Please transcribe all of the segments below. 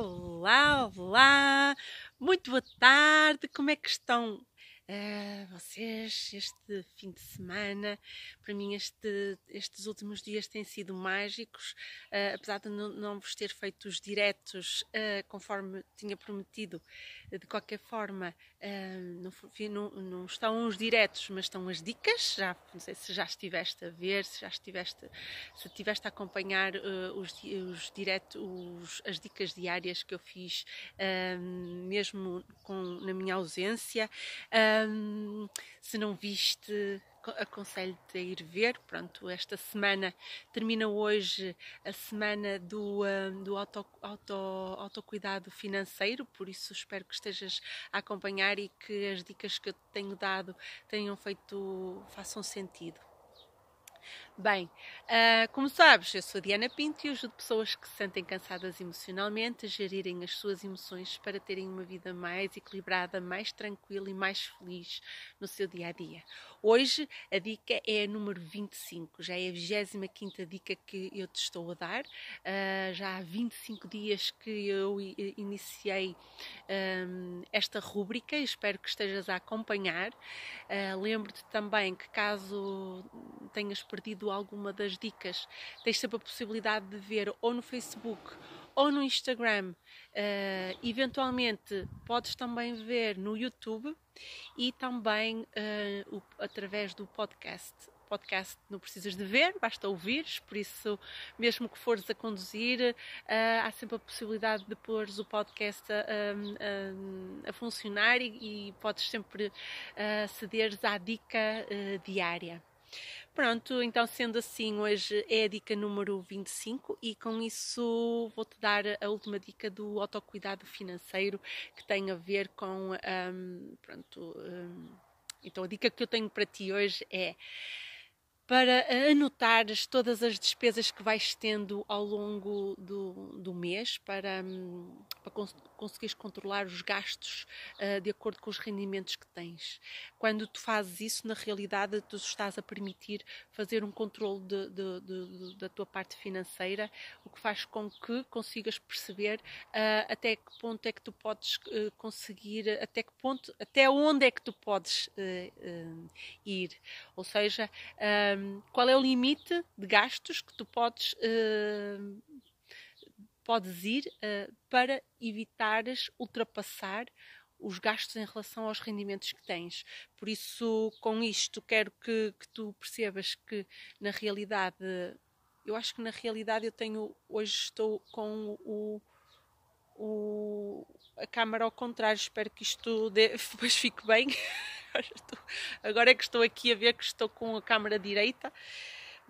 Olá, olá, muito boa tarde, como é que estão uh, vocês este fim de semana. Para mim, este, estes últimos dias têm sido mágicos, uh, apesar de não, não, vos ter feito os diretos uh, conforme tinha prometido. De qualquer forma, não, não, não, estão os diretos, mas estão as dicas. Já, não sei se já estiveste a ver, se já estiveste, se estiveste a acompanhar os, os diretos, os, as dicas diárias que eu fiz, mesmo com, na minha ausência. Um, se não viste, aconselho-te a ir ver. Pronto, esta semana termina hoje a semana do, do auto, auto, autocuidado financeiro, por isso espero que estejas a acompanhar e que as dicas que eu tenho dado tenham feito, façam sentido. Bem, uh, como sabes, eu sou Diana Pinto e ajudo pessoas que se sentem cansadas emocionalmente a gerirem as suas emoções para terem uma vida mais equilibrada, mais tranquila e mais feliz no seu dia a dia. Hoje a dica é a número 25, já é a 25 dica que eu te estou a dar. Uh, já há 25 dias que eu iniciei um, esta rúbrica e espero que estejas a acompanhar. Uh, Lembro-te também que caso tenhas perdido alguma das dicas, tens sempre a possibilidade de ver ou no Facebook ou no Instagram. Uh, eventualmente podes também ver no YouTube e também uh, o, através do podcast. Podcast não precisas de ver, basta ouvires, por isso, mesmo que fores a conduzir, uh, há sempre a possibilidade de pôr o podcast a, a, a funcionar e, e, podes sempre acederes à dica diária. Pronto, então sendo assim, hoje é a dica número 25 e com isso vou-te dar a última dica do autocuidado financeiro que tem a ver com. Um, pronto, um, então a dica que eu tenho para ti hoje é para anotares todas as despesas que vais tendo ao longo do, do mês, para, hum, para cons conseguires controlar os gastos uh, de acordo com os rendimentos que tens. Quando tu fazes isso, na realidade, tu estás a permitir fazer um controle de, de, de, da tua parte financeira, o que faz com que consigas perceber uh, até que ponto é que tu podes uh, conseguir, até que ponto, até onde é que tu podes ir. Ou seja, qual é o limite de gastos que tu podes, podes ir uh, para evitares ultrapassar os gastos em relação aos rendimentos que tens. Por isso, com isto, quero que, que tu percebas que, na realidade, eu acho que na realidade eu tenho, hoje estou com o, o a câmara ao contrário, espero que isto depois fique bem. Agora é que estou aqui a ver que estou com a câmara direita.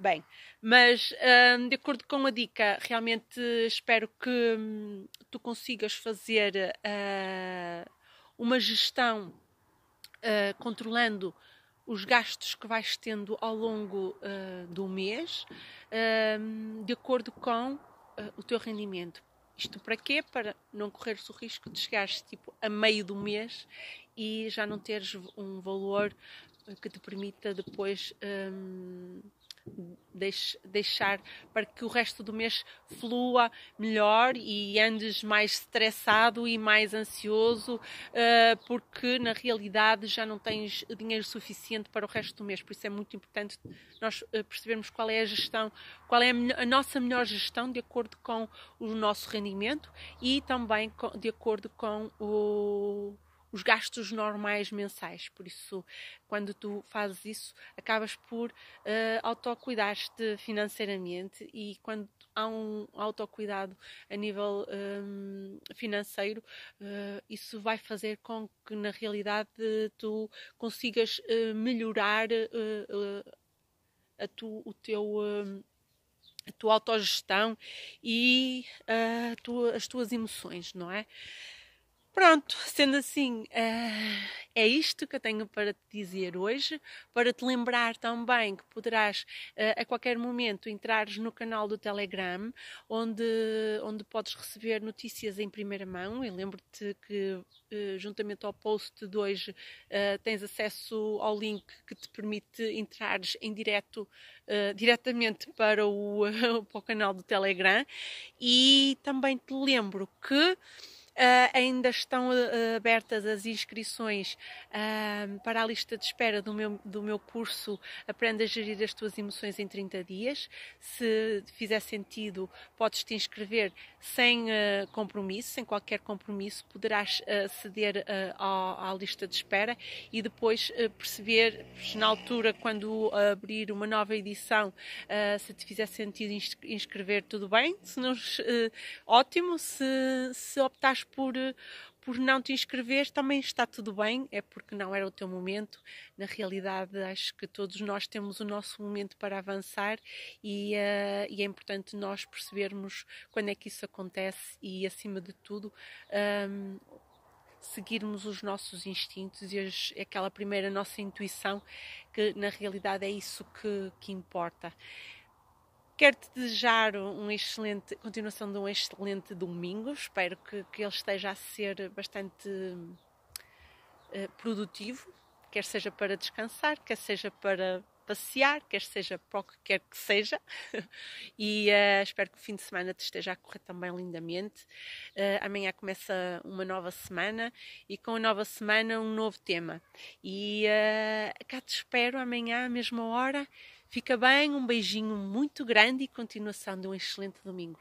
Bem, mas hum, de acordo com a dica, realmente espero que hum, tu consigas fazer uh, uma gestão uh, controlando os gastos que vais tendo ao longo uh, do mês, hum, de acordo com o teu rendimento. Isto para quê? Para não correres o risco de chegares tipo a meio do mês e já não teres um valor que te permita depois deixar para que o resto do mês flua melhor e andes mais estressado e mais ansioso uh, porque na realidade já não tens dinheiro suficiente para o resto do mês. Por isso é muito importante nós uh, percebermos qual é a gestão, qual é a, a, nossa melhor gestão de acordo com o nosso rendimento e também de acordo com o os gastos normais mensais. Por isso, quando tu fazes isso, acabas por uh, autocuidar-te financeiramente e quando há um autocuidado a nível um, financeiro, uh, isso vai fazer com que na realidade tu consigas uh, melhorar uh, a tu, o teu a tua autogestão e tu, as tuas emoções, não é? Pronto, sendo assim, uh, é isto que eu tenho para te dizer hoje, para te lembrar também que poderás uh, a qualquer momento entrares no canal do Telegram, onde, onde podes receber notícias em primeira mão. E lembro-te que, uh, juntamente ao post de hoje, tens acesso ao link que te permite entrares em direto, diretamente para o, para o canal do Telegram. E também te lembro que ainda estão uh, abertas as inscrições uh, para a lista de espera do meu, do meu curso Aprenda a Gerir as Tuas Emoções em 30 Dias. Se fizer sentido, podes te inscrever sem compromisso, sem qualquer compromisso, poderás aceder à, à, lista de espera e depois perceber, na altura, quando abrir uma nova edição, se te fizer sentido inscrever, tudo bem. Se não, ótimo. Se, se optares por, por não te inscrever, também está tudo bem, é porque não era o teu momento. Na realidade, acho que todos nós temos o nosso momento para avançar e, uh, e é importante nós percebermos quando é que isso acontece e, acima de tudo, um, seguirmos os nossos instintos e as, aquela primeira nossa intuição, que na realidade é isso que, que importa. Quero-te desejar um excelente, continuação de um excelente domingo. Espero que, que ele esteja a ser bastante uh, produtivo, quer seja para descansar, quer seja para passear, quer seja para o que quer que seja. e uh, espero que o fim de semana te esteja a correr também lindamente. Uh, amanhã começa uma nova semana e com a nova semana um novo tema. E uh, cá te espero amanhã à mesma hora Fica bem, um beijinho muito grande e continuação de um excelente domingo.